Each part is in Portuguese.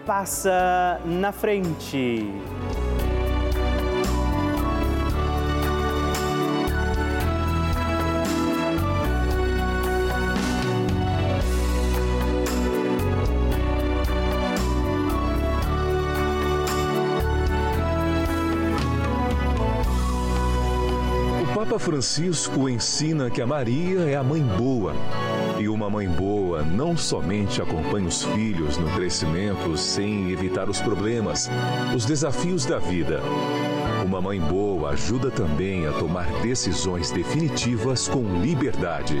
passa na frente. Papa Francisco ensina que a Maria é a mãe boa e uma mãe boa não somente acompanha os filhos no crescimento sem evitar os problemas, os desafios da vida. Uma mãe boa ajuda também a tomar decisões definitivas com liberdade.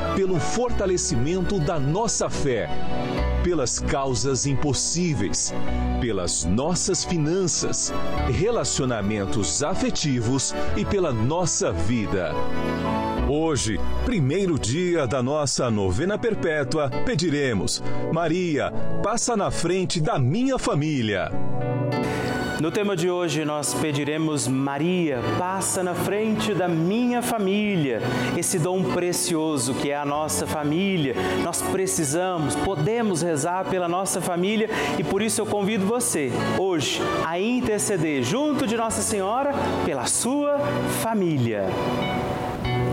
pelo fortalecimento da nossa fé, pelas causas impossíveis, pelas nossas finanças, relacionamentos afetivos e pela nossa vida. Hoje, primeiro dia da nossa novena perpétua, pediremos: Maria, passa na frente da minha família. No tema de hoje, nós pediremos: Maria, passa na frente da minha família. Esse dom precioso que é a nossa família. Nós precisamos, podemos rezar pela nossa família e por isso eu convido você, hoje, a interceder junto de Nossa Senhora pela sua família.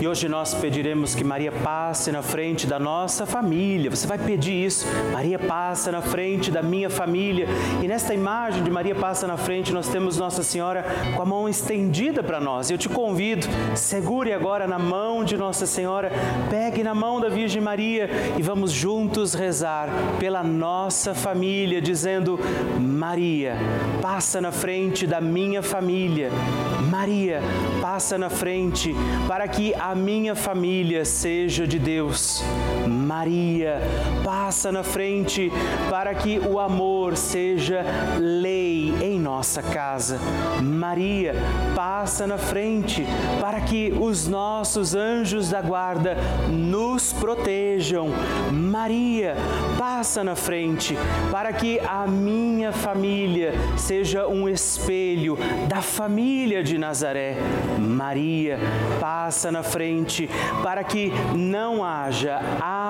E hoje nós pediremos que Maria passe na frente da nossa família. Você vai pedir isso. Maria passa na frente da minha família. E nesta imagem de Maria passa na frente, nós temos Nossa Senhora com a mão estendida para nós. Eu te convido, segure agora na mão de Nossa Senhora, pegue na mão da Virgem Maria e vamos juntos rezar pela nossa família, dizendo: Maria, passa na frente da minha família. Maria, passa na frente para que a minha família seja de Deus. Maria, passa na frente para que o amor seja lei em nossa casa. Maria, passa na frente para que os nossos anjos da guarda nos protejam. Maria, passa na frente para que a minha família seja um espelho da família de Nazaré. Maria, passa na frente para que não haja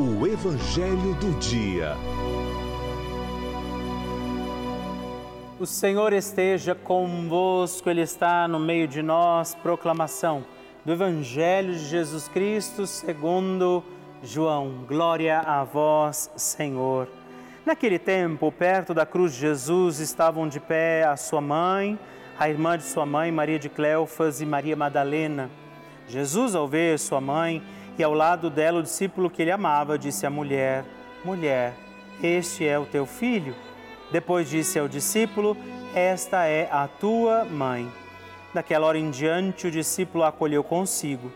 O Evangelho do Dia. O Senhor esteja convosco, Ele está no meio de nós. Proclamação do Evangelho de Jesus Cristo segundo João. Glória a vós, Senhor. Naquele tempo, perto da cruz de Jesus, estavam de pé a sua mãe, a irmã de sua mãe, Maria de Cleofas e Maria Madalena. Jesus, ao ver sua mãe, e ao lado dela o discípulo que ele amava disse à mulher: Mulher, este é o teu filho. Depois disse ao discípulo: Esta é a tua mãe. Daquela hora em diante, o discípulo a acolheu consigo.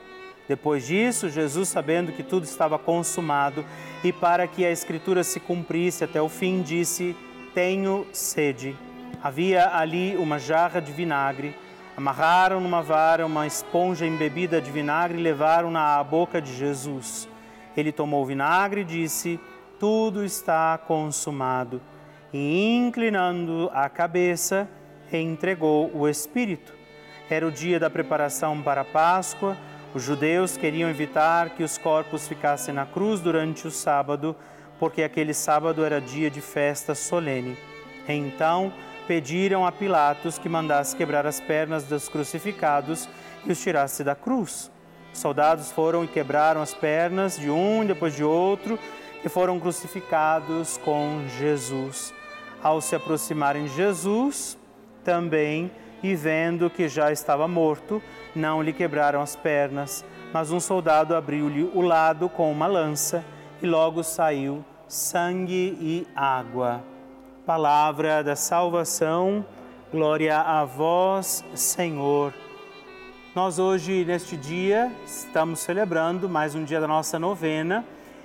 Depois disso, Jesus, sabendo que tudo estava consumado e para que a Escritura se cumprisse até o fim, disse: Tenho sede. Havia ali uma jarra de vinagre Amarraram numa vara uma esponja embebida de vinagre e levaram-na à boca de Jesus. Ele tomou o vinagre e disse: Tudo está consumado. E inclinando a cabeça, entregou o Espírito. Era o dia da preparação para a Páscoa. Os judeus queriam evitar que os corpos ficassem na cruz durante o sábado, porque aquele sábado era dia de festa solene. Então, pediram a Pilatos que mandasse quebrar as pernas dos crucificados e os tirasse da cruz. Os soldados foram e quebraram as pernas de um depois de outro e foram crucificados com Jesus. Ao se aproximarem de Jesus, também, e vendo que já estava morto, não lhe quebraram as pernas, mas um soldado abriu-lhe o lado com uma lança e logo saiu sangue e água palavra da salvação. Glória a vós, Senhor. Nós hoje, neste dia, estamos celebrando mais um dia da nossa novena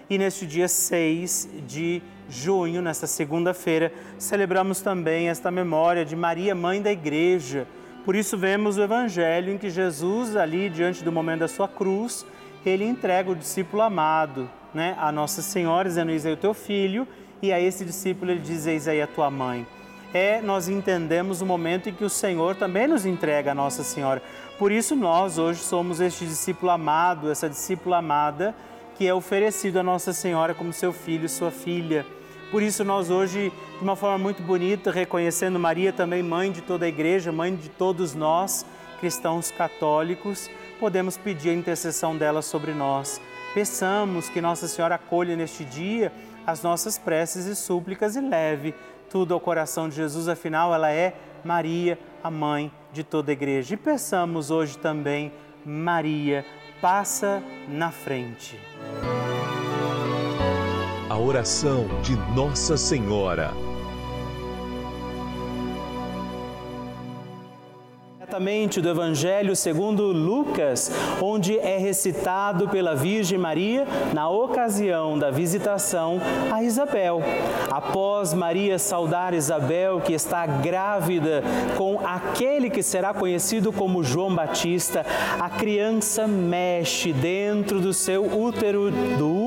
e neste dia 6 de junho, nesta segunda-feira, celebramos também esta memória de Maria, Mãe da Igreja. Por isso vemos o Evangelho em que Jesus, ali diante do momento da sua cruz, ele entrega o discípulo amado né, a Nossa Senhora, dizendo, eis o teu filho, e a esse discípulo ele diz, eis aí a tua mãe é nós entendemos o momento em que o Senhor também nos entrega a Nossa Senhora. Por isso nós hoje somos este discípulo amado, essa discípula amada que é oferecido a Nossa Senhora como seu filho, sua filha. Por isso nós hoje, de uma forma muito bonita, reconhecendo Maria também mãe de toda a igreja, mãe de todos nós, cristãos católicos, podemos pedir a intercessão dela sobre nós. Peçamos que Nossa Senhora acolha neste dia as nossas preces e súplicas e leve tudo ao coração de Jesus, afinal, ela é Maria, a mãe de toda a igreja. E peçamos hoje também, Maria, passa na frente. A oração de Nossa Senhora. Do Evangelho segundo Lucas, onde é recitado pela Virgem Maria na ocasião da visitação a Isabel. Após Maria saudar Isabel, que está grávida com aquele que será conhecido como João Batista, a criança mexe dentro do seu útero, do útero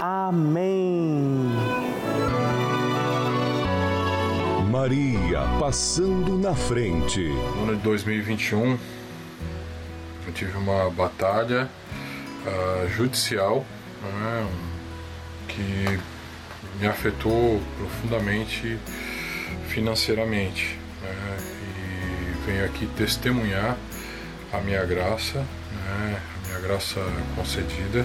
Amém. Maria passando na frente. No ano de 2021, eu tive uma batalha uh, judicial né, que me afetou profundamente financeiramente. Né, e venho aqui testemunhar a minha graça, né, a minha graça concedida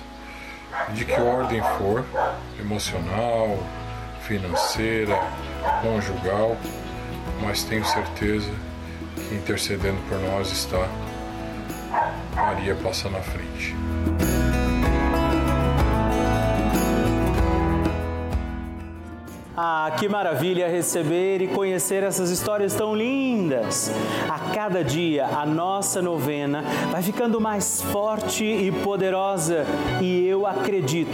de que ordem for, emocional, financeira, conjugal, mas tenho certeza que intercedendo por nós está Maria passa na frente. Ah, que maravilha receber e conhecer essas histórias tão lindas. A cada dia a nossa novena vai ficando mais forte e poderosa e eu acredito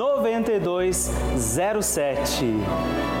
9207.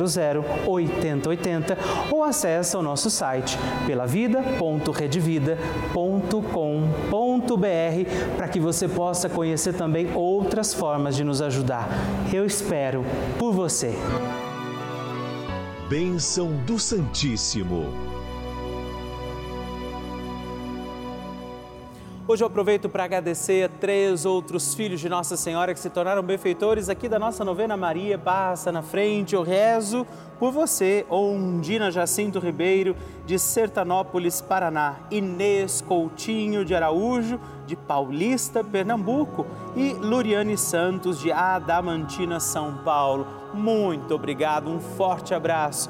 00 8080 ou acesse o nosso site pelavida.redvida.com.br para que você possa conhecer também outras formas de nos ajudar. Eu espero por você. Bênção do Santíssimo. Hoje eu aproveito para agradecer a três outros filhos de Nossa Senhora que se tornaram benfeitores aqui da nossa novena Maria Passa na Frente. Eu rezo por você, Ondina Jacinto Ribeiro, de Sertanópolis, Paraná, Inês Coutinho de Araújo, de Paulista, Pernambuco e Luriane Santos, de Adamantina, São Paulo. Muito obrigado, um forte abraço.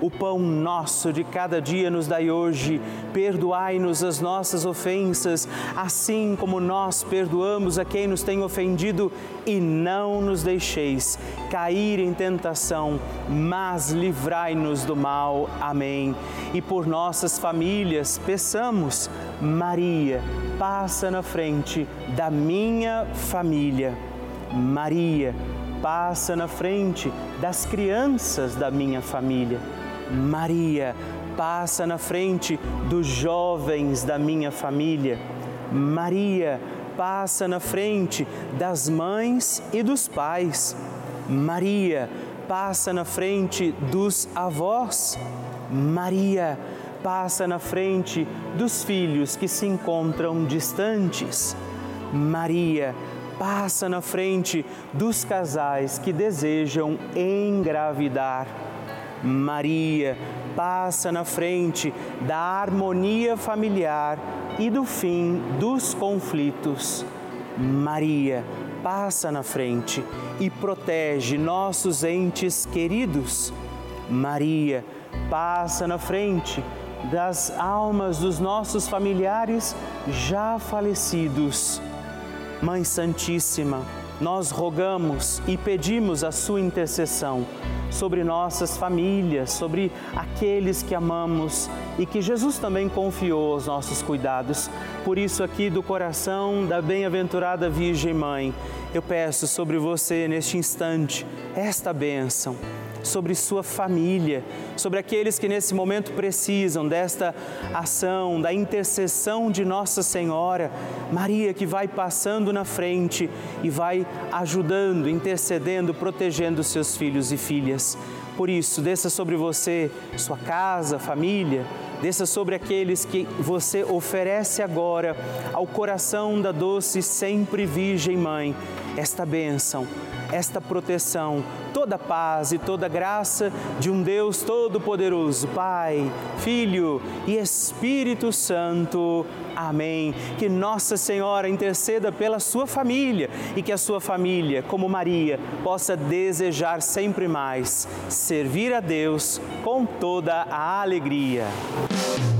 O pão nosso de cada dia nos dai hoje. Perdoai-nos as nossas ofensas, assim como nós perdoamos a quem nos tem ofendido, e não nos deixeis cair em tentação, mas livrai-nos do mal. Amém. E por nossas famílias, peçamos, Maria, passa na frente da minha família. Maria, passa na frente das crianças da minha família. Maria, passa na frente dos jovens da minha família. Maria, passa na frente das mães e dos pais. Maria, passa na frente dos avós. Maria, passa na frente dos filhos que se encontram distantes. Maria, passa na frente dos casais que desejam engravidar. Maria passa na frente da harmonia familiar e do fim dos conflitos. Maria passa na frente e protege nossos entes queridos. Maria passa na frente das almas dos nossos familiares já falecidos. Mãe Santíssima, nós rogamos e pedimos a sua intercessão sobre nossas famílias, sobre aqueles que amamos e que Jesus também confiou aos nossos cuidados. Por isso, aqui do coração da bem-aventurada Virgem Mãe, eu peço sobre você neste instante esta bênção sobre sua família, sobre aqueles que nesse momento precisam desta ação, da intercessão de Nossa Senhora, Maria que vai passando na frente e vai ajudando, intercedendo, protegendo seus filhos e filhas. Por isso, desça sobre você, sua casa, família, desça sobre aqueles que você oferece agora ao coração da doce sempre Virgem Mãe, esta bênção esta proteção, toda paz e toda graça de um Deus Todo-Poderoso, Pai, Filho e Espírito Santo. Amém. Que Nossa Senhora interceda pela sua família e que a sua família, como Maria, possa desejar sempre mais servir a Deus com toda a alegria. we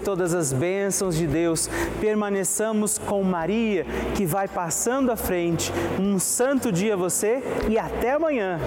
todas as bênçãos de Deus. Permaneçamos com Maria, que vai passando à frente. Um santo dia a você e até amanhã.